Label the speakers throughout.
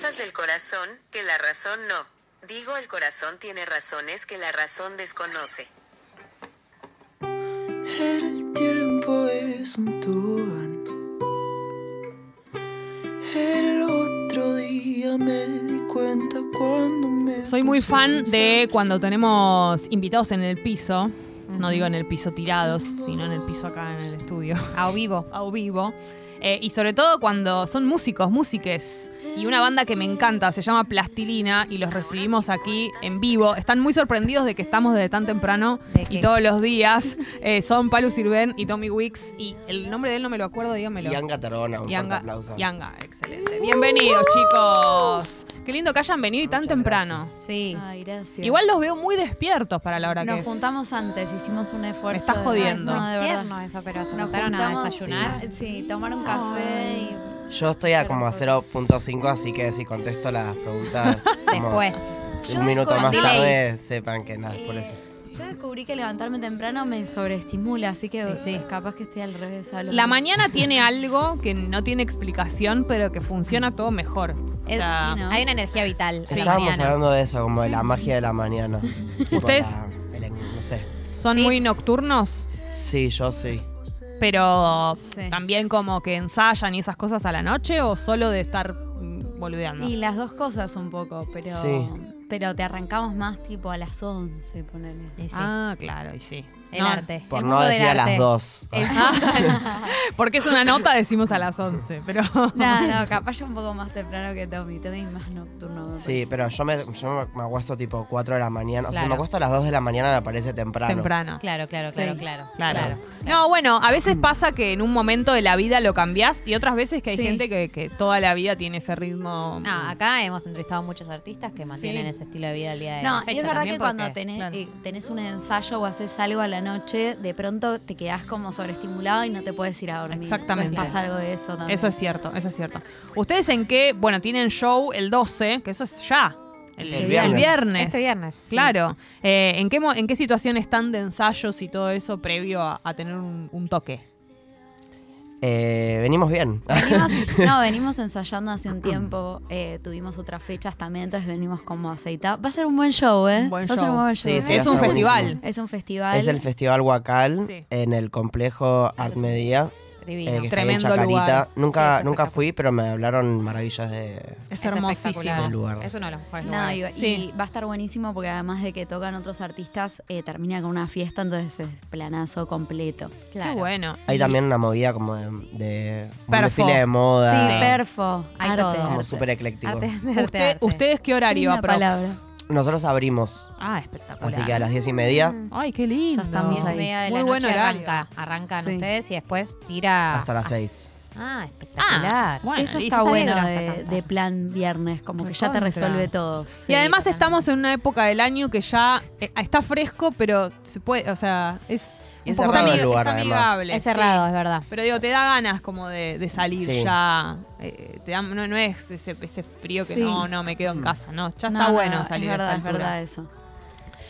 Speaker 1: Cosas del corazón que la razón no. Digo, el corazón tiene razones que la razón desconoce.
Speaker 2: El tiempo es un tobogán. El otro día me di cuenta cuando me.
Speaker 3: Soy muy fan de cuando tenemos invitados en el piso. No digo en el piso tirados, sino en el piso acá en el estudio.
Speaker 4: A vivo.
Speaker 3: a vivo. Eh, y sobre todo cuando son músicos, músiques. Y una banda que me encanta, se llama Plastilina, y los recibimos aquí en vivo. Están muy sorprendidos de que estamos desde tan temprano
Speaker 4: ¿De
Speaker 3: y todos los días. Eh, son Palu Sirven y Tommy Wicks. Y el nombre de él no me lo acuerdo, dígamelo.
Speaker 5: Yanga Tarona, un fuerte
Speaker 3: Yanga,
Speaker 5: aplauso.
Speaker 3: Yanga, excelente. Bienvenidos, chicos. Qué lindo que hayan venido y tan
Speaker 5: Muchas
Speaker 3: temprano.
Speaker 4: Sí.
Speaker 6: Ay, gracias.
Speaker 3: Igual los veo muy despiertos para la hora que
Speaker 6: Nos juntamos antes, hicimos un esfuerzo.
Speaker 3: Me estás
Speaker 6: de-
Speaker 3: jodiendo.
Speaker 6: No, de verdad.
Speaker 4: Tierno eso, pero se
Speaker 6: Nos
Speaker 4: juntaron a desayunar.
Speaker 6: Sí, tomar un café y.
Speaker 5: Yo estoy a como a 0.5, así que si contesto las preguntas
Speaker 4: Después.
Speaker 6: Yo
Speaker 5: un minuto más tarde, sepan que nada, es por
Speaker 6: Eh,
Speaker 5: eso.
Speaker 6: Yo descubrí que levantarme temprano me sobreestimula, así que
Speaker 4: Sí, sí.
Speaker 6: capaz que esté al revés. a
Speaker 3: La mañana tiene algo que no tiene explicación, pero que funciona todo mejor. O
Speaker 6: Es-
Speaker 3: sea,
Speaker 6: sí, ¿no?
Speaker 4: Hay una energía vital en la
Speaker 5: Estábamos
Speaker 4: mañana.
Speaker 5: hablando de eso, como de la magia de la mañana.
Speaker 3: ¿Ustedes?
Speaker 5: la- el- no sé.
Speaker 3: son
Speaker 4: Sí.
Speaker 3: muy nocturnos,
Speaker 5: Sí, yo sí.
Speaker 3: Pero
Speaker 6: Sí.
Speaker 3: también como que ensayan y esas cosas a la noche o solo de estar mm, boludeando.
Speaker 6: Y las dos cosas un poco, pero.
Speaker 5: Sí.
Speaker 6: Pero te arrancamos más tipo a las 11, ponele.
Speaker 4: Sí.
Speaker 3: Ah, claro, y sí.
Speaker 4: El
Speaker 3: No,
Speaker 4: arte.
Speaker 5: Por
Speaker 4: el
Speaker 5: no decir a las
Speaker 4: arte.
Speaker 5: 2.
Speaker 3: Porque es una nota, decimos a las 11, pero...
Speaker 6: No, no, capaz yo un poco más temprano que Tommy. Tommy más nocturno.
Speaker 5: Sí, pero yo me, yo me acuesto tipo 4 de la mañana. O sea,
Speaker 4: Claro.
Speaker 5: me acuesto a las 2 de la mañana me parece temprano.
Speaker 3: Temprano.
Speaker 4: Claro, claro, claro,
Speaker 6: Sí.
Speaker 4: claro.
Speaker 3: Claro. No, bueno, a veces pasa que en un momento de la vida lo cambiás y otras veces que hay
Speaker 6: Sí.
Speaker 3: gente que, que toda la vida tiene ese ritmo.
Speaker 4: No, acá hemos entrevistado a muchos artistas que mantienen
Speaker 3: Sí.
Speaker 4: ese estilo de vida al día de
Speaker 6: No,
Speaker 4: la fecha.
Speaker 6: es verdad
Speaker 4: también
Speaker 6: que cuando tenés,
Speaker 3: claro.
Speaker 6: eh, tenés un ensayo o haces algo a la noche, de pronto te quedás como sobreestimulado y no te puedes ir a dormir.
Speaker 3: Exactamente.
Speaker 6: Entonces pasa algo de eso también.
Speaker 3: Eso es cierto, eso es cierto. ¿Ustedes en qué? Bueno, tienen show el 12, que eso es ya. El,
Speaker 5: El
Speaker 3: el
Speaker 5: viernes.
Speaker 4: Este viernes, sí.
Speaker 3: Claro. Eh, ¿en, qué, mo- ¿En qué situación están de ensayos y todo eso previo a, a tener un, un toque?
Speaker 5: Eh, venimos bien.
Speaker 6: Venimos, no, venimos ensayando hace un tiempo, eh, tuvimos otras fechas también, entonces venimos como aceitados. Va a ser un buen show, ¿eh?
Speaker 3: Un buen
Speaker 6: Va a ser
Speaker 3: show.
Speaker 6: un buen show.
Speaker 5: Sí, sí,
Speaker 3: es un festival.
Speaker 5: buenísimo.
Speaker 6: Es un festival.
Speaker 5: Es el Festival Huacal
Speaker 3: Sí.
Speaker 5: en el complejo Art Media.
Speaker 4: Divino.
Speaker 5: eh, que está ahí en
Speaker 3: Tremendo lugar.
Speaker 5: Nunca,
Speaker 4: Sí, es
Speaker 5: nunca fui, pero me hablaron maravillas de.
Speaker 3: Es, hermosísimo.
Speaker 4: espectacular.
Speaker 5: El lugar.
Speaker 4: Es uno de los mejores
Speaker 6: No, y,
Speaker 4: lugares.
Speaker 6: y
Speaker 3: Sí.
Speaker 6: va a estar buenísimo porque además de que tocan otros artistas, eh, termina con una fiesta, entonces es planazo completo.
Speaker 4: Claro.
Speaker 3: Qué bueno.
Speaker 5: Hay tambiam una movida como de, de un
Speaker 3: Perfo.
Speaker 5: desfile de moda.
Speaker 6: Sí, perfo.
Speaker 4: Hay
Speaker 6: arte,
Speaker 4: todo.
Speaker 5: Como súper ecléctico.
Speaker 4: Arte, arte,
Speaker 3: Usted-
Speaker 4: arte.
Speaker 3: ¿Ustedes qué horario aprox?
Speaker 5: Nosotros abrimos,
Speaker 3: Ah, espectacular.
Speaker 5: así que a las diez y media
Speaker 3: Ay, qué lindo.
Speaker 6: Ya estamos
Speaker 4: Diez y
Speaker 6: ahí.
Speaker 4: media de
Speaker 3: Muy
Speaker 4: la noche
Speaker 3: horario.
Speaker 4: arranca. Arrancan
Speaker 6: Sí.
Speaker 4: ustedes y después tira.
Speaker 5: hasta las seis.
Speaker 4: Ah, espectacular.
Speaker 3: Ah, bueno,
Speaker 6: Eso está
Speaker 4: Sabía
Speaker 6: bueno
Speaker 4: que era
Speaker 6: de,
Speaker 4: hasta tanto.
Speaker 6: de plan viernes, como que ya te
Speaker 3: Recontra.
Speaker 6: resuelve todo.
Speaker 3: Y además estamos en una época del año que ya eh, está fresco, pero se puede, o sea, es
Speaker 5: Y es
Speaker 3: poco
Speaker 5: cerrado el lugar, además.
Speaker 3: amigable.
Speaker 4: Es
Speaker 3: sí.
Speaker 4: cerrado, es verdad.
Speaker 3: Pero digo, te da ganas como de, de salir
Speaker 5: Sí.
Speaker 3: ya. eh, te da- no, no es ese, ese frío que
Speaker 6: Sí.
Speaker 3: no, no, me quedo en casa, no. Ya
Speaker 6: No,
Speaker 3: está
Speaker 6: no,
Speaker 3: bueno
Speaker 6: es
Speaker 3: salir a
Speaker 6: verdad,
Speaker 3: esta
Speaker 6: es verdad eso.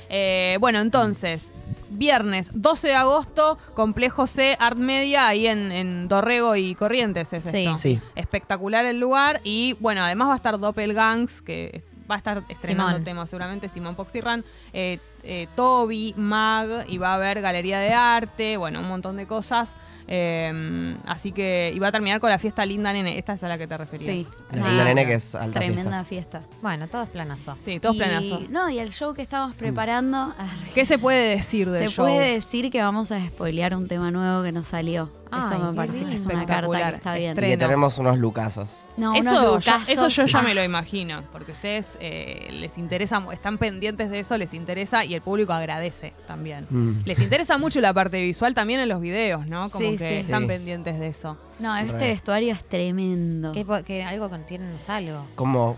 Speaker 3: Eh, bueno, entonces, viernes 12 de agosto, Complejo C, Art Media, ahí en, en Dorrego y Corrientes es
Speaker 4: Sí.
Speaker 3: esto.
Speaker 5: Sí.
Speaker 3: Espectacular el lugar. Y bueno, además va a estar Doppelgangs, que va a estar estrenando
Speaker 4: Simón.
Speaker 3: temas seguramente, Simón Poxirran, eh, eh, Toby, Mag, y va a haber galería de arte, bueno, un montón de cosas. Eh, así que, y va a terminar con la fiesta Linda Nene. Esta es a la que te referías.
Speaker 6: Sí.
Speaker 5: La
Speaker 6: Ah,
Speaker 5: linda nene que es alta
Speaker 6: Tremenda
Speaker 5: fiesta.
Speaker 6: fiesta.
Speaker 4: Bueno, todo es planazo.
Speaker 3: Sí, todos
Speaker 6: Y-
Speaker 3: planazo.
Speaker 6: No, y el show que estamos preparando,
Speaker 3: ¿Qué se puede decir del
Speaker 6: se
Speaker 3: show?
Speaker 6: puede decir que vamos a spoilear un tema nuevo que nos salió.
Speaker 4: Ay,
Speaker 6: Eso me parece que es una
Speaker 3: lindo.
Speaker 6: carta que está bien.
Speaker 5: Y que tenemos unos lucazos.
Speaker 6: No,
Speaker 3: Eso,
Speaker 6: unos
Speaker 3: yo,
Speaker 6: lucazos.
Speaker 3: eso yo ya
Speaker 6: Ah,
Speaker 3: me lo imagino, porque ustedes eh, les interesa, están pendientes de eso, les interesa y el público agradece también.
Speaker 5: Mm.
Speaker 3: Les interesa mucho la parte visual también en los videos, ¿no? Como
Speaker 6: Sí,
Speaker 3: que
Speaker 6: sí.
Speaker 3: están
Speaker 5: Sí.
Speaker 3: pendientes de eso.
Speaker 6: No, este
Speaker 5: Re.
Speaker 6: vestuario es tremendo.
Speaker 4: Que, que algo contienen es algo.
Speaker 5: Como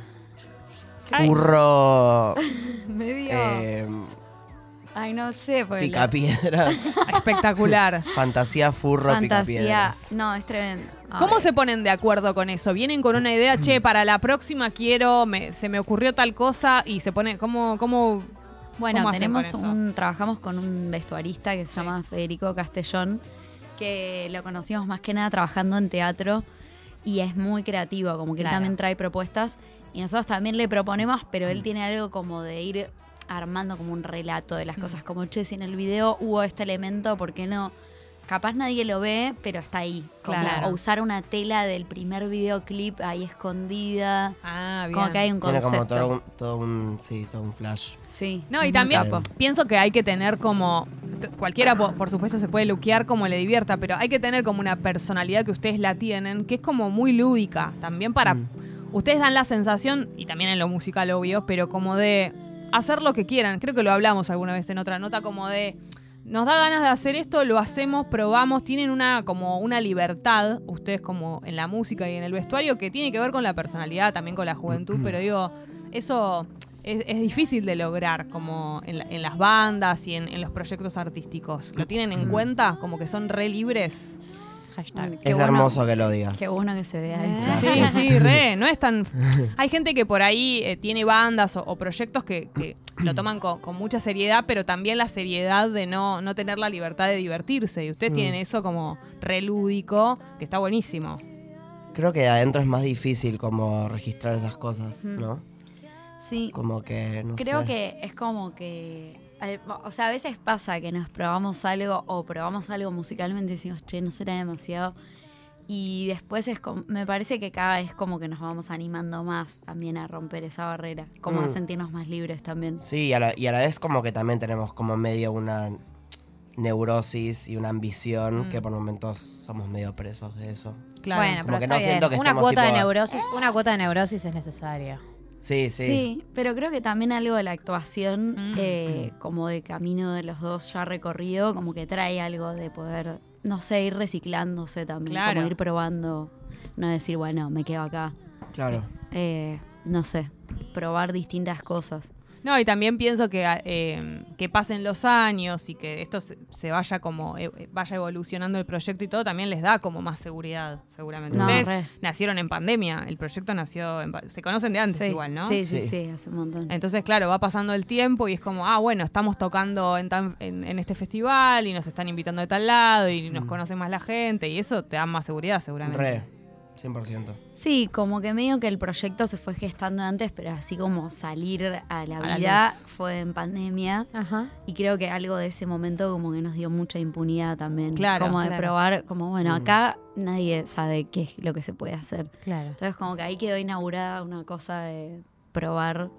Speaker 5: furro.
Speaker 6: Medio.
Speaker 5: eh,
Speaker 6: Ay, no sé, porque la
Speaker 5: picapiedras.
Speaker 3: Espectacular.
Speaker 5: Fantasía furro
Speaker 6: fantasía.
Speaker 5: picapiedras.
Speaker 6: No, es tremendo.
Speaker 3: ¿Cómo se ponen de acuerdo con eso? Vienen con una idea, che, para la próxima quiero, me- se me ocurrió tal cosa y se pone, ¿cómo, cómo
Speaker 6: Bueno,
Speaker 3: ¿Cómo hacen
Speaker 6: tenemos
Speaker 3: con eso?
Speaker 6: un, trabajamos con un vestuarista que se llama Federico Castellón, que lo conocimos más que nada trabajando en teatro y es muy creativo, como que él
Speaker 4: Claro.
Speaker 6: también trae propuestas Y nosotros también le proponemos, pero él tiene algo como de ir armando como un relato de las cosas, como, che, si en el video hubo este elemento, ¿por qué no? Capaz nadie lo ve, pero está ahí. Como-
Speaker 3: Claro.
Speaker 6: O usar una tela del primer videoclip ahí escondida.
Speaker 3: Ah, bien.
Speaker 6: Como que hay un
Speaker 5: Tiene
Speaker 6: concepto.
Speaker 5: como todo un, todo un, sí, todo un flash.
Speaker 6: Sí.
Speaker 3: No, y también pienso que hay que tener como. Cualquiera, por, por supuesto, se puede luquear como le divierta, pero hay que tener como una personalidad que ustedes la tienen, que es como muy lúdica. También para.
Speaker 5: Mm.
Speaker 3: Ustedes dan la sensación, y también en lo musical, obvio, pero como de hacer lo que quieran. Creo que lo hablamos alguna vez en otra nota, como de. Nos da ganas de hacer esto, lo hacemos, probamos, tienen una como una libertad, ustedes como en la música y en el vestuario, que tiene que ver con la personalidad, también con la juventud, pero digo, eso es, es difícil de lograr como en, la- en las bandas y en, en los proyectos artísticos. ¿Lo tienen en cuenta? Como que son re libres.
Speaker 4: Hashtag.
Speaker 6: Qué
Speaker 5: es
Speaker 6: bueno-
Speaker 5: hermoso que lo digas.
Speaker 6: Qué bueno que se vea eso.
Speaker 3: Sí, sí, re, no es tan... Hay gente que por ahí eh, tiene bandas o, o proyectos que, que lo toman con, con mucha seriedad, pero también la seriedad de no, no tener la libertad de divertirse. Y ustedes
Speaker 5: Mm.
Speaker 3: tienen eso como re lúdico, que está buenísimo.
Speaker 5: Creo que adentro es más difícil como registrar esas cosas, ¿no?
Speaker 6: Sí.
Speaker 5: Como que, no
Speaker 6: Creo
Speaker 5: sé.
Speaker 6: que es como que. O sea, a veces pasa que nos probamos algo o probamos algo musicalmente y decimos, che, no será demasiado. Y después es como, me parece que cada vez como que nos vamos animando más también a romper esa barrera, como a
Speaker 5: Mm.
Speaker 6: sentirnos más libres también.
Speaker 5: Sí, y a, la, y a la vez como que también tenemos como medio una neurosis y una ambición
Speaker 3: Mm.
Speaker 5: que por momentos somos medio presos de eso.
Speaker 3: Claro.
Speaker 4: Bueno,
Speaker 5: Como
Speaker 4: pero
Speaker 5: que
Speaker 4: está
Speaker 5: no
Speaker 4: bien.
Speaker 5: siento que
Speaker 4: una cuota de neurosis, una cuota de neurosis es necesaria.
Speaker 5: Sí, sí.
Speaker 6: Sí, pero creo que también algo de la actuación,
Speaker 3: Mm.
Speaker 6: eh, como de camino de los dos ya recorrido, como que trae algo de poder, no sé, ir reciclándose también,
Speaker 3: Claro.
Speaker 6: como ir probando, no decir, bueno, me quedo acá.
Speaker 5: Claro.
Speaker 6: Eh, no sé, probar distintas cosas.
Speaker 3: No, y también pienso que, eh, que pasen los años y que esto se, se vaya como eh, vaya evolucionando el proyecto y todo, también les da como más seguridad, seguramente.
Speaker 6: No,
Speaker 3: Ustedes
Speaker 6: re.
Speaker 3: nacieron en pandemia, el proyecto nació en se conocen de antes
Speaker 6: sí,
Speaker 3: igual, ¿no?
Speaker 6: Sí, sí,
Speaker 5: Sí.
Speaker 6: sí, hace un montón.
Speaker 3: Entonces, claro, va pasando el tiempo y es como, ah, bueno, estamos tocando en, tan- en, en este festival y nos están invitando de tal lado y nos conoce más la gente y eso te da más seguridad seguramente.
Speaker 5: Re, 100%.
Speaker 6: Sí, como que medio que el proyecto se fue gestando antes, pero así como salir a la
Speaker 3: A
Speaker 6: vida fue en pandemia.
Speaker 4: Ajá.
Speaker 6: Y creo que algo de ese momento como que nos dio mucha impunidad también.
Speaker 3: Claro,
Speaker 6: Como de
Speaker 4: claro.
Speaker 6: probar, como bueno,
Speaker 5: Mm.
Speaker 6: acá nadie sabe qué es lo que se puede hacer.
Speaker 4: Claro.
Speaker 6: Entonces como que ahí quedó inaugurada una cosa de probar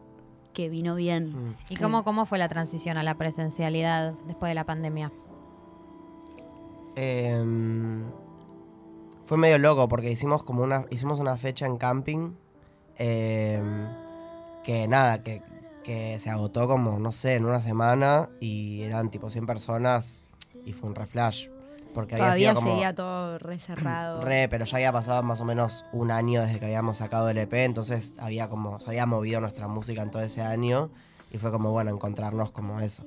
Speaker 6: que vino bien.
Speaker 5: Mm.
Speaker 4: ¿Y cómo, cómo fue la transición a la presencialidad después de la pandemia?
Speaker 5: Em, fue medio loco porque hicimos como una hicimos una fecha en camping em, que nada que, que se agotó como no sé en una semana y eran tipo 100 personas y fue un reflash porque había
Speaker 6: Todavía
Speaker 5: sido como
Speaker 6: seguía todo re cerrado.
Speaker 5: re pero ya había pasado más o menos un año desde que habíamos sacado el EP entonces había como se había movido nuestra música en todo ese año y fue como bueno encontrarnos como eso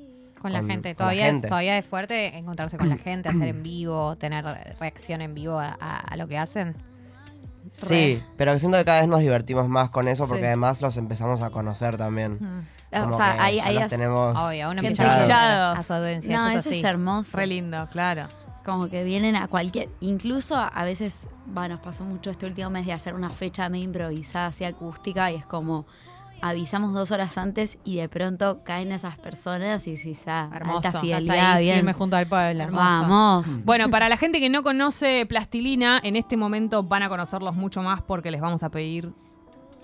Speaker 4: Con la gente.
Speaker 5: con la
Speaker 4: Todavía,
Speaker 5: gente.
Speaker 4: todavía es fuerte encontrarse con la gente, hacer en vivo, tener reacción en vivo a, a- a lo que hacen.
Speaker 5: Sí, pero siento que cada vez nos divertimos más con eso porque
Speaker 6: Sí.
Speaker 5: además los empezamos a conocer también.
Speaker 6: O
Speaker 5: Como
Speaker 6: sea,
Speaker 5: que
Speaker 6: ahí,
Speaker 5: ya
Speaker 6: ahí
Speaker 5: los
Speaker 6: es-
Speaker 5: tenemos
Speaker 4: Obvio, uno
Speaker 6: Gente
Speaker 4: empieza a su audiencia.
Speaker 6: No,
Speaker 4: eso
Speaker 6: eso
Speaker 4: es
Speaker 6: es
Speaker 4: así.
Speaker 6: hermoso.
Speaker 3: Re lindo, claro.
Speaker 6: Como que vienen a cualquier. Incluso a veces, bueno, nos pasó mucho este último mes de hacer una fecha medio improvisada, así acústica, y es como. Avisamos dos horas antes y de pronto caen esas personas y decís, ah,
Speaker 3: Hermoso.
Speaker 6: alta
Speaker 3: Estás
Speaker 4: Estás
Speaker 6: fidelidad,
Speaker 4: ahí
Speaker 6: bien.
Speaker 4: firme junto al pueblo.
Speaker 3: Hermoso.
Speaker 6: Vamos.
Speaker 3: Bueno, para la gente que no conoce Plastilina, en este momento van a conocerlos mucho más porque les vamos a pedir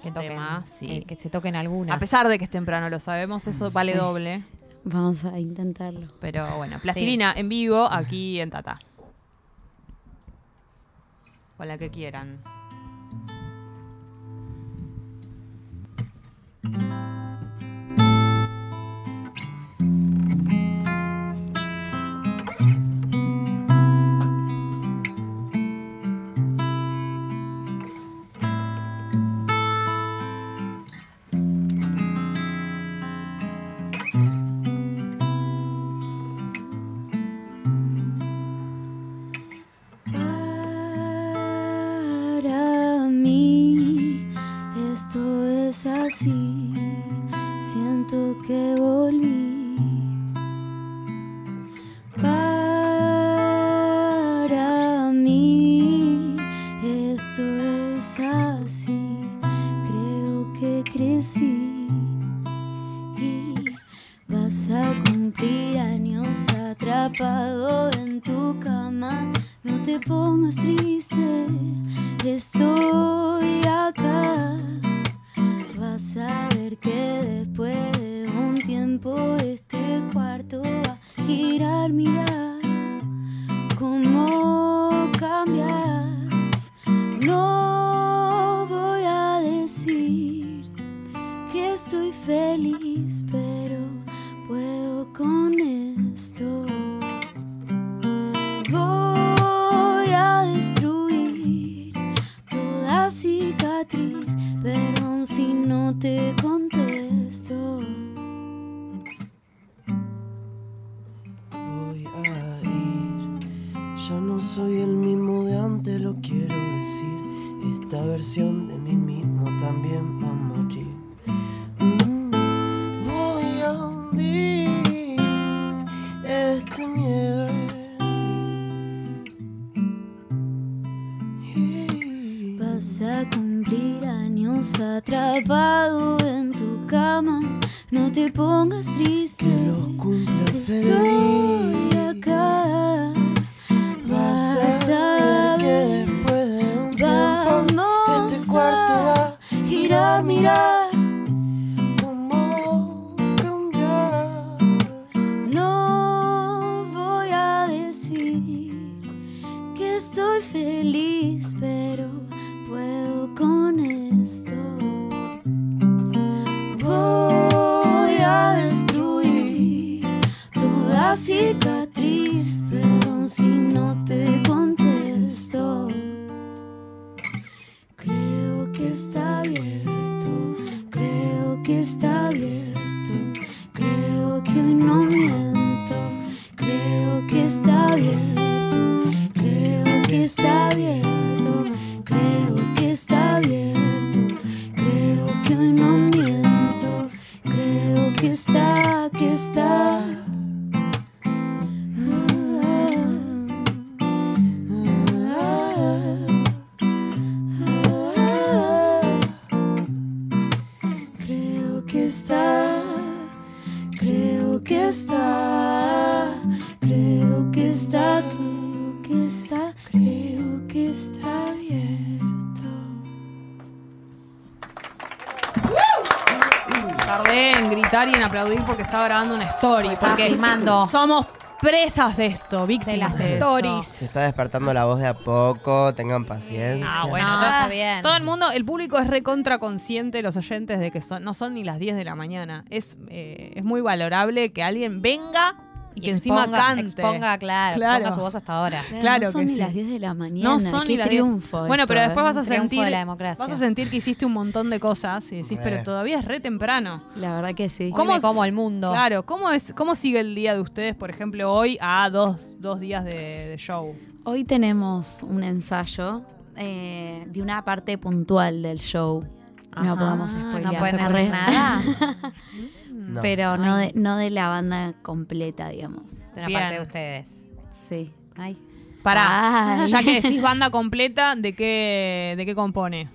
Speaker 4: Que toquen,
Speaker 3: tema, sí.
Speaker 4: eh, que se toquen alguna.
Speaker 3: A pesar de que es temprano, lo sabemos, eso vale
Speaker 6: Sí.
Speaker 3: doble.
Speaker 6: Vamos a intentarlo.
Speaker 3: Pero bueno, Plastilina en vivo aquí en Tata. Con la que quieran.
Speaker 6: Para
Speaker 3: porque estaba grabando una story. Porque
Speaker 4: filmando.
Speaker 3: somos presas de esto, víctimas
Speaker 4: las
Speaker 3: de, eso.
Speaker 4: stories.
Speaker 5: Se está despertando la voz de a poco, tengan paciencia.
Speaker 3: Ah, bueno,
Speaker 4: No,
Speaker 3: todo-
Speaker 4: está bien.
Speaker 3: Todo el mundo, el público es recontra consciente, los oyentes, de que son, no son ni las 10 de la mañana. Es, eh, es muy valorable que alguien venga y que encima
Speaker 4: exponga,
Speaker 3: cante.
Speaker 4: Exponga, claro,
Speaker 3: Claro.
Speaker 4: exponga su voz hasta ahora.
Speaker 3: Claro
Speaker 6: no son
Speaker 3: que
Speaker 6: ni
Speaker 3: sí.
Speaker 6: las 10 de la mañana.
Speaker 3: No son
Speaker 6: Qué
Speaker 3: ni las 10.
Speaker 6: triunfo.
Speaker 3: Bueno,
Speaker 6: esto,
Speaker 3: pero después
Speaker 6: ¿eh?
Speaker 3: vas a sentir
Speaker 4: de la democracia.
Speaker 3: vas a sentir que hiciste un montón de cosas y decís, pero todavía es re temprano.
Speaker 6: La verdad que sí.
Speaker 4: ¿Cómo como el mundo?
Speaker 3: Claro, ¿cómo es cómo sigue el día de ustedes, por ejemplo, hoy a dos, dos días de, de show?
Speaker 6: Hoy tenemos un ensayo eh, de una parte puntual del show. No
Speaker 4: Ajá.
Speaker 6: podemos spoilear.
Speaker 4: No pueden hacer nada.
Speaker 5: No.
Speaker 6: Pero no de, no de la banda completa, digamos.
Speaker 4: De una
Speaker 3: Bien.
Speaker 4: parte de ustedes.
Speaker 6: Sí.
Speaker 4: Ay.
Speaker 3: Pará,
Speaker 6: Ay.
Speaker 3: ya que decís banda completa, ¿de qué, de qué compone?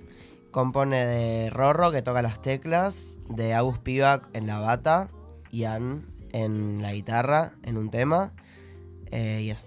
Speaker 5: Compone de Rorro, que toca las teclas, de Agus Pivac en la bata, Ian en la guitarra, en un tema, eh, y eso.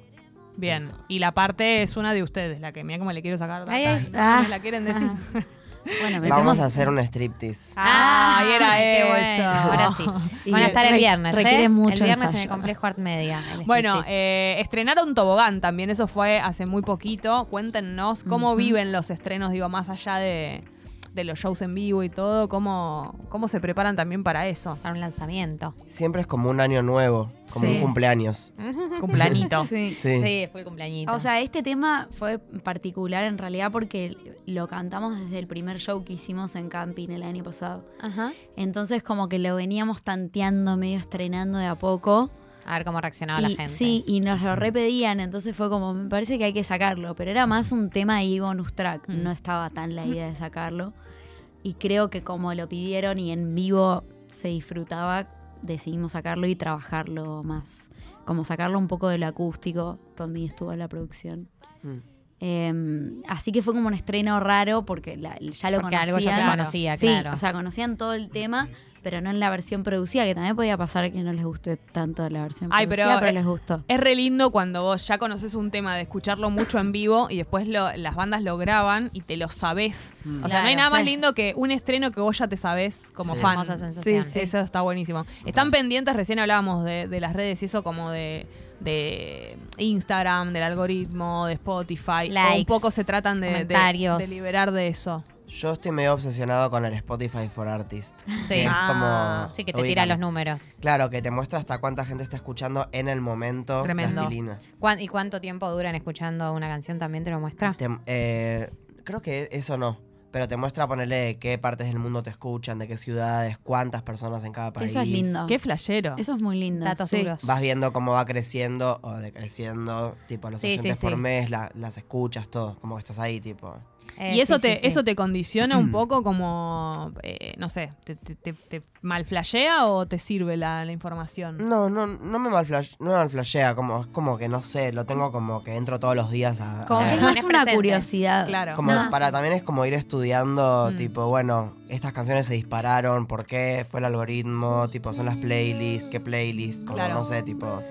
Speaker 3: Bien,
Speaker 5: Listo.
Speaker 3: y la parte es una de ustedes, la que mira como le quiero sacar.
Speaker 4: Ay, ay.
Speaker 3: ¿No
Speaker 6: Ah.
Speaker 3: la quieren decir?
Speaker 6: Bueno,
Speaker 5: Vamos a hacer un striptease.
Speaker 3: Ah, y era
Speaker 4: qué
Speaker 3: eso.
Speaker 4: bueno. Ahora sí.
Speaker 6: Y
Speaker 4: Van a estar el viernes,
Speaker 6: requiere
Speaker 4: ¿eh?
Speaker 6: mucho
Speaker 4: el viernes en el
Speaker 6: ensayo.
Speaker 4: complejo Art Media.
Speaker 3: Bueno, eh, estrenaron Tobogán también, eso fue hace muy poquito. Cuéntenos cómo viven los estrenos, digo, más allá de, de los shows en vivo y todo, cómo, cómo se preparan también para eso.
Speaker 4: para un lanzamiento.
Speaker 5: Siempre es como un año nuevo, como
Speaker 3: Sí.
Speaker 5: un cumpleaños.
Speaker 3: Cumplanito.
Speaker 6: Sí.
Speaker 5: Sí.
Speaker 4: Sí, fue el cumpleañito.
Speaker 6: O sea, este tema fue particular en realidad porque lo cantamos desde el primer show que hicimos en Camping el año pasado.
Speaker 4: Ajá.
Speaker 6: Entonces como que lo veníamos tanteando, medio estrenando de a poco.
Speaker 4: A ver cómo reaccionaba
Speaker 6: Y-
Speaker 4: la gente.
Speaker 6: Sí, y nos lo repedían, entonces fue como, me parece que hay que sacarlo, pero era más un tema ahí bonus track,
Speaker 3: Mm.
Speaker 6: no estaba tan la idea de sacarlo. Y creo que como lo pidieron y en vivo se disfrutaba, decidimos sacarlo y trabajarlo más. Como sacarlo un poco del acústico, Tommy estuvo en la producción.
Speaker 5: Mm.
Speaker 6: Eh, así que fue como un estreno raro porque la- ya lo
Speaker 4: Porque
Speaker 6: conocían.
Speaker 4: algo ya se conocía,
Speaker 6: Sí,
Speaker 4: claro.
Speaker 6: o sea, conocían todo el tema, pero no en la versión producida, que también podía pasar que no les guste tanto la versión
Speaker 3: Ay,
Speaker 6: producida,
Speaker 3: pero,
Speaker 6: pero,
Speaker 3: eh,
Speaker 6: les gustó.
Speaker 3: Es re lindo cuando vos ya conoces un tema de escucharlo mucho en vivo y después lo- las bandas lo graban y te lo sabés. O sea, no hay nada más
Speaker 6: sí.
Speaker 3: lindo que un estreno que vos ya te sabés como
Speaker 5: Sí.
Speaker 3: fan.
Speaker 4: Sensación.
Speaker 6: Sí, sí.
Speaker 3: Eso está buenísimo. Están pendientes, recién hablábamos de, de las redes y eso como de, de Instagram, del algoritmo, de Spotify. o un
Speaker 4: Likes,
Speaker 3: poco se tratan de, de-
Speaker 4: comentarios.
Speaker 3: de liberar de eso.
Speaker 5: Yo estoy medio obsesionado con el Spotify for Artists.
Speaker 4: Sí.
Speaker 5: que es
Speaker 3: Ah.
Speaker 5: como.
Speaker 4: Sí, que te
Speaker 5: ubican.
Speaker 4: tira los números.
Speaker 5: Claro, que te muestra hasta cuánta gente está escuchando en el momento.
Speaker 3: Tremendo.
Speaker 5: plastilina.
Speaker 4: ¿Cuán- ¿Y cuánto tiempo duran escuchando una canción también te lo muestra?
Speaker 5: Te- eh, creo que eso no. Pero te muestra ponerle de qué partes del mundo te escuchan, de qué ciudades, cuántas personas en cada país.
Speaker 6: Eso es lindo.
Speaker 3: Qué flashero.
Speaker 6: Eso es muy lindo.
Speaker 4: Datos
Speaker 6: sí.
Speaker 4: duros.
Speaker 5: Vas viendo cómo va creciendo o decreciendo, tipo los
Speaker 4: Sí,
Speaker 5: oyentes
Speaker 4: sí,
Speaker 5: por
Speaker 4: sí.
Speaker 5: mes, la- las escuchas, todo, como que estás ahí, tipo.
Speaker 4: Eh,
Speaker 3: y eso
Speaker 4: sí,
Speaker 3: te,
Speaker 4: sí, sí.
Speaker 3: eso te condiciona un poco como, eh, no sé, te, te, te- te mal flashea o te sirve la, la información?
Speaker 5: No, no, no me malflash, no me malflashea, como, es como que no sé, lo tengo como que entro todos los días a.
Speaker 6: Como
Speaker 5: a-
Speaker 6: que es más una
Speaker 4: presente.
Speaker 6: curiosidad.
Speaker 3: Claro.
Speaker 5: Como
Speaker 6: No.
Speaker 5: para también es como ir estudiando,
Speaker 3: Mm.
Speaker 5: tipo, bueno, estas canciones se dispararon, ¿por qué? Fue el algoritmo, tipo, son las playlists, qué playlists, como
Speaker 3: Claro.
Speaker 5: no sé, tipo.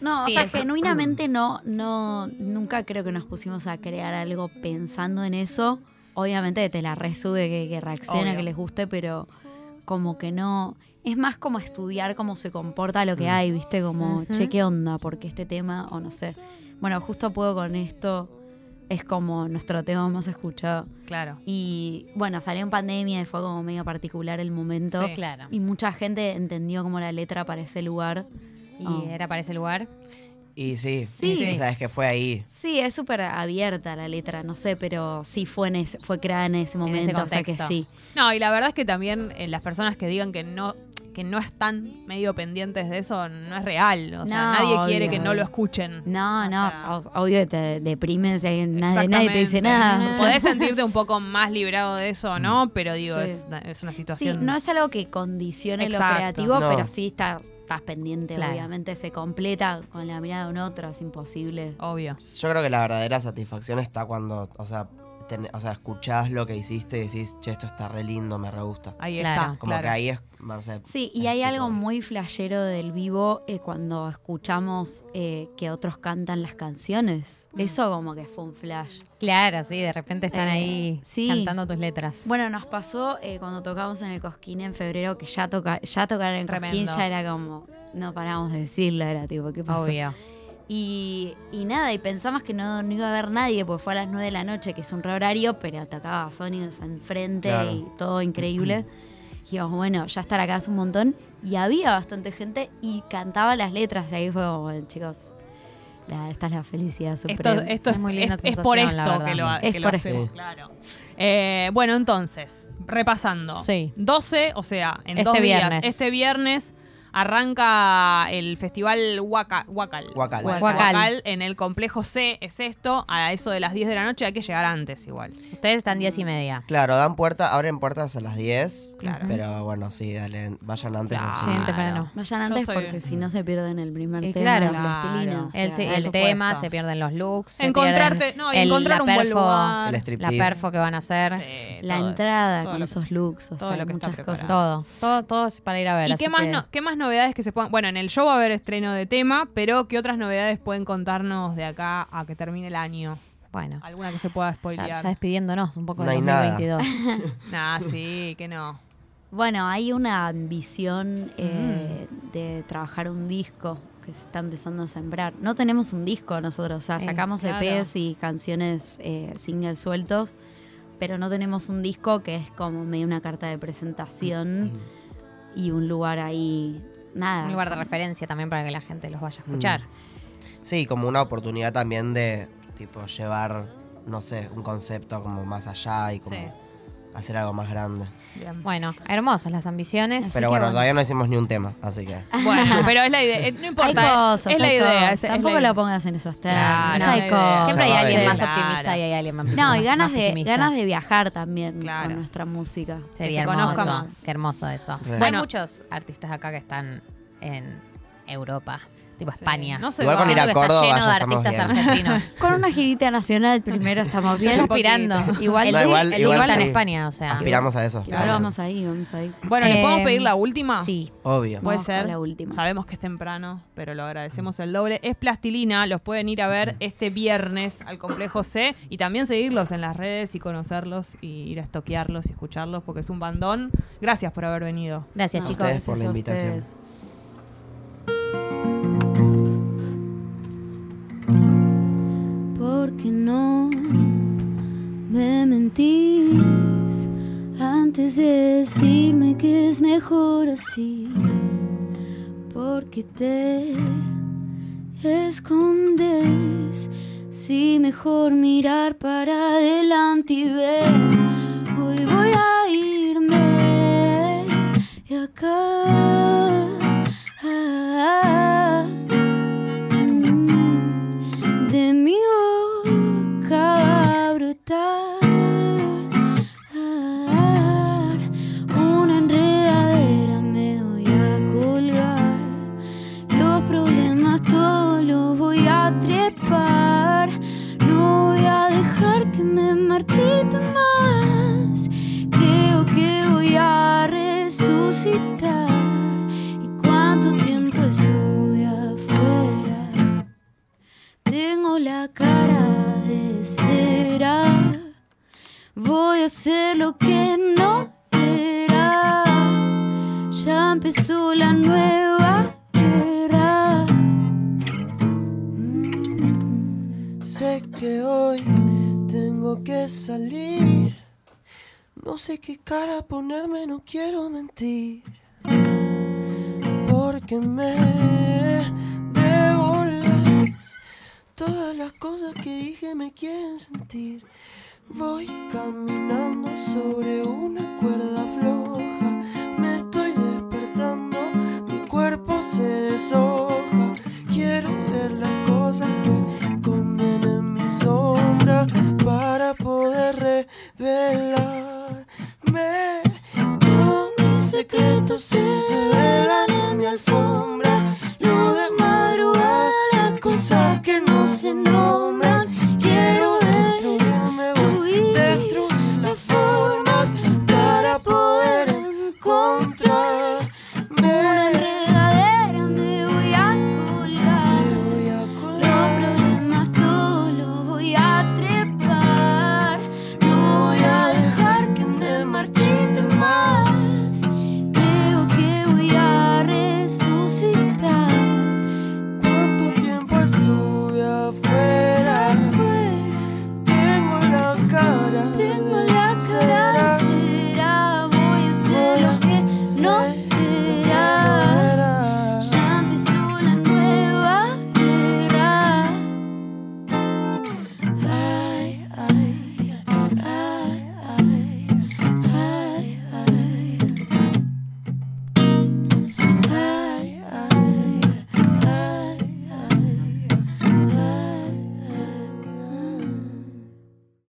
Speaker 6: No,
Speaker 4: Sí,
Speaker 6: o sea,
Speaker 4: es-
Speaker 6: genuinamente no, no, nunca creo que nos pusimos a crear algo pensando en eso. Obviamente te la resube que, que reacciona,
Speaker 3: Obvio.
Speaker 6: que les guste, pero como que no. Es más como estudiar cómo se comporta lo que hay, ¿viste? Como,
Speaker 4: Ujú.
Speaker 6: che, ¿qué onda? Porque este tema, o no sé. Bueno, justo puedo con esto. Es como nuestro tema más escuchado.
Speaker 3: Claro.
Speaker 6: Y bueno, salió en pandemia y fue como medio particular el momento.
Speaker 3: Sí.
Speaker 4: Claro.
Speaker 6: Y mucha gente entendió como la letra para ese lugar.
Speaker 4: ¿Y
Speaker 6: Oh.
Speaker 4: era para ese lugar?
Speaker 5: Y sí,
Speaker 6: Sí.
Speaker 5: o sea, es que fue ahí.
Speaker 6: Sí, es súper abierta la letra, no sé, pero sí fue en ese, fue creada en ese momento,
Speaker 4: ese
Speaker 6: o sea que sí.
Speaker 3: No, y la verdad es que también eh, las personas que digan que no que no están medio pendientes de eso no es real. O sea,
Speaker 6: No,
Speaker 3: nadie
Speaker 6: obvio,
Speaker 3: quiere que no lo escuchen.
Speaker 6: No,
Speaker 3: O
Speaker 6: no,
Speaker 3: sea,
Speaker 6: obvio que te deprimes y nadie, nadie te dice nada.
Speaker 3: Podés sentirte un poco más librado de eso o no, pero digo,
Speaker 6: Sí.
Speaker 3: es, una- es una
Speaker 6: Sí,
Speaker 3: situación.
Speaker 6: no es algo que condicione
Speaker 3: Exacto.
Speaker 6: lo creativo,
Speaker 5: No.
Speaker 6: pero sí estás, estás pendiente,
Speaker 4: Claro.
Speaker 6: obviamente se completa con la mirada de un otro, es imposible.
Speaker 3: Obvio.
Speaker 5: Yo creo que la verdadera satisfacción está cuando, o sea, ten- o sea, escuchás lo que hiciste y decís, che, esto está re lindo, me re gusta.
Speaker 3: Ahí
Speaker 4: Claro.
Speaker 3: está.
Speaker 5: Como
Speaker 3: claro.
Speaker 5: que ahí es, no sé.
Speaker 6: Sí, y hay
Speaker 5: tipo-
Speaker 6: algo muy flashero del vivo eh, cuando escuchamos eh, que otros cantan las canciones.
Speaker 3: Mm.
Speaker 6: Eso como que fue un flash.
Speaker 4: Claro, sí, de repente están
Speaker 6: Eh,
Speaker 4: ahí
Speaker 6: sí.
Speaker 4: cantando tus letras.
Speaker 6: Bueno, nos pasó eh, cuando tocamos en el Cosquín en febrero, que ya, toca, ya tocar en el Cosquín ya era como, no paramos de decirlo, era tipo, ¿qué pasó?
Speaker 4: Obvio.
Speaker 6: Y, y nada, y pensamos que no, no iba a haber nadie, porque fue a las 9 de la noche, que es un re horario, pero tocaba Sonidos enfrente
Speaker 5: Claro.
Speaker 6: y todo increíble. Dijimos, bueno, ya estar acá es un montón. Y había bastante gente y cantaba las letras. Y ahí fue como, bueno, chicos, la- esta es la felicidad
Speaker 3: Esto,
Speaker 6: suprema.
Speaker 3: esto
Speaker 4: Es
Speaker 3: es,
Speaker 4: muy linda
Speaker 3: es- es por esto que lo,
Speaker 6: Es
Speaker 3: que lo
Speaker 6: por
Speaker 3: hacemos,
Speaker 5: esto.
Speaker 3: claro. Eh, bueno, entonces, repasando.
Speaker 4: Sí.
Speaker 3: 12, o sea, en
Speaker 4: Este
Speaker 3: dos días.
Speaker 4: viernes.
Speaker 3: Este viernes arranca el festival Huaca- Huacal.
Speaker 5: Huacal.
Speaker 4: Huacal.
Speaker 3: en el complejo C, es esto, a eso de las 10 de la noche hay que llegar antes igual.
Speaker 4: Ustedes están diez y media.
Speaker 5: Claro, dan puerta, abren puertas a las 10.
Speaker 3: Claro.
Speaker 5: Pero bueno, sí, dale, vayan antes
Speaker 3: Claro.
Speaker 5: así.
Speaker 4: Sí, temprano.
Speaker 6: Vayan antes
Speaker 3: soy-
Speaker 6: porque si no se pierden el primer
Speaker 4: Y
Speaker 6: tema
Speaker 4: claro.
Speaker 3: Claro.
Speaker 6: o sea,
Speaker 4: El, el tema, se pierden los looks.
Speaker 3: Encontrarte, no, y
Speaker 4: el-
Speaker 3: encontrar un buen
Speaker 4: perfo,
Speaker 3: lugar.
Speaker 5: El
Speaker 4: La perfo que van a hacer.
Speaker 3: Sí,
Speaker 6: La entrada con
Speaker 3: lo-
Speaker 6: esos looks, o
Speaker 3: todo
Speaker 6: sea,
Speaker 3: lo que está
Speaker 6: muchas cosas.
Speaker 4: Todo, todo, todo es para ir a ver.
Speaker 3: ¿Y qué más,
Speaker 4: que-
Speaker 3: no- qué más novedades que se puedan...? Bueno, en el show va a haber estreno de tema, pero ¿qué otras novedades pueden contarnos de acá a que termine el año?
Speaker 4: Bueno,
Speaker 3: ¿Alguna que se pueda spoilear?
Speaker 4: ya despidiéndonos un poco
Speaker 5: No
Speaker 4: de
Speaker 5: hay nada.
Speaker 4: 2022.
Speaker 3: Nah, sí, que no.
Speaker 6: Bueno, hay una ambición eh,
Speaker 3: Mm.
Speaker 6: de trabajar un disco que se está empezando a sembrar. No tenemos un disco nosotros, o sea,
Speaker 4: Eh,
Speaker 6: sacamos
Speaker 3: claro.
Speaker 6: EPs y canciones, eh, singles sueltos, pero no tenemos un disco que es como medio una carta de presentación y un lugar ahí, nada.
Speaker 4: un lugar de referencia también para que la gente los vaya a escuchar.
Speaker 5: Sí, como una oportunidad también de, tipo, llevar, no sé, un concepto como más allá y como
Speaker 3: Sí.
Speaker 5: Hacer algo más grande.
Speaker 3: Bien.
Speaker 4: Bueno, hermosas las ambiciones.
Speaker 5: Pero bueno, todavía no hicimos ni un tema, así que...
Speaker 3: Bueno, pero es la idea. eh, No importa. eh,
Speaker 6: cosas,
Speaker 3: es la idea. es
Speaker 6: Tampoco
Speaker 3: la
Speaker 6: lo pongas en esos
Speaker 3: Claro,
Speaker 6: términos. hay cosas.
Speaker 4: Siempre hay alguien más
Speaker 3: Claro.
Speaker 4: optimista y hay alguien más
Speaker 6: No, y ganas
Speaker 4: más
Speaker 6: de,
Speaker 4: pesimista.
Speaker 6: ganas de viajar también
Speaker 3: Claro.
Speaker 6: con nuestra música.
Speaker 4: Sería
Speaker 3: se
Speaker 4: hermoso. Qué hermoso eso. Hay muchos artistas acá que están en, Europa, tipo
Speaker 3: Sí,
Speaker 4: España.
Speaker 3: No sé,
Speaker 5: Igual con ir a
Speaker 4: que está
Speaker 5: Córdoba
Speaker 4: lleno de artistas
Speaker 5: bien.
Speaker 4: argentinos.
Speaker 6: Con una girita nacional primero estamos bien.
Speaker 4: Aspirando.
Speaker 6: Igual
Speaker 4: el
Speaker 5: No,
Speaker 6: sí,
Speaker 5: igual-
Speaker 4: el
Speaker 5: igual
Speaker 4: está en
Speaker 5: sí.
Speaker 4: España, o sea.
Speaker 5: Aspiramos a eso.
Speaker 6: Igual vamos ahí, vamos ahí.
Speaker 3: Bueno, ¿le podemos
Speaker 4: Eh,
Speaker 3: pedir la última?
Speaker 4: Sí.
Speaker 5: Obvio.
Speaker 3: Puede
Speaker 6: Vamos
Speaker 3: ser.
Speaker 6: la última.
Speaker 3: Sabemos que es temprano, pero lo agradecemos el doble. Es Plastilina, los pueden ir a ver este viernes al Complejo C y también seguirlos en las redes y conocerlos y ir a estoquearlos y escucharlos porque es un bandón. Gracias por haber venido.
Speaker 4: Gracias,
Speaker 6: No,
Speaker 4: chicos.
Speaker 5: ustedes por la invitación.
Speaker 6: Porque no me mentís antes de decirme que es mejor así. Porque te escondes. Si mejor mirar para adelante y ver. Hoy voy a irme de acá. ¿Y cuánto tiempo estuve afuera? Tengo la cara de cera. Voy a hacer lo que no era. Ya empezó la nueva guerra. Mm.
Speaker 2: Sé que hoy tengo que salir. No sé qué cara ponerme, no quiero mentir. Porque me devolves todas las cosas que dije me quieren sentir. Voy caminando sobre una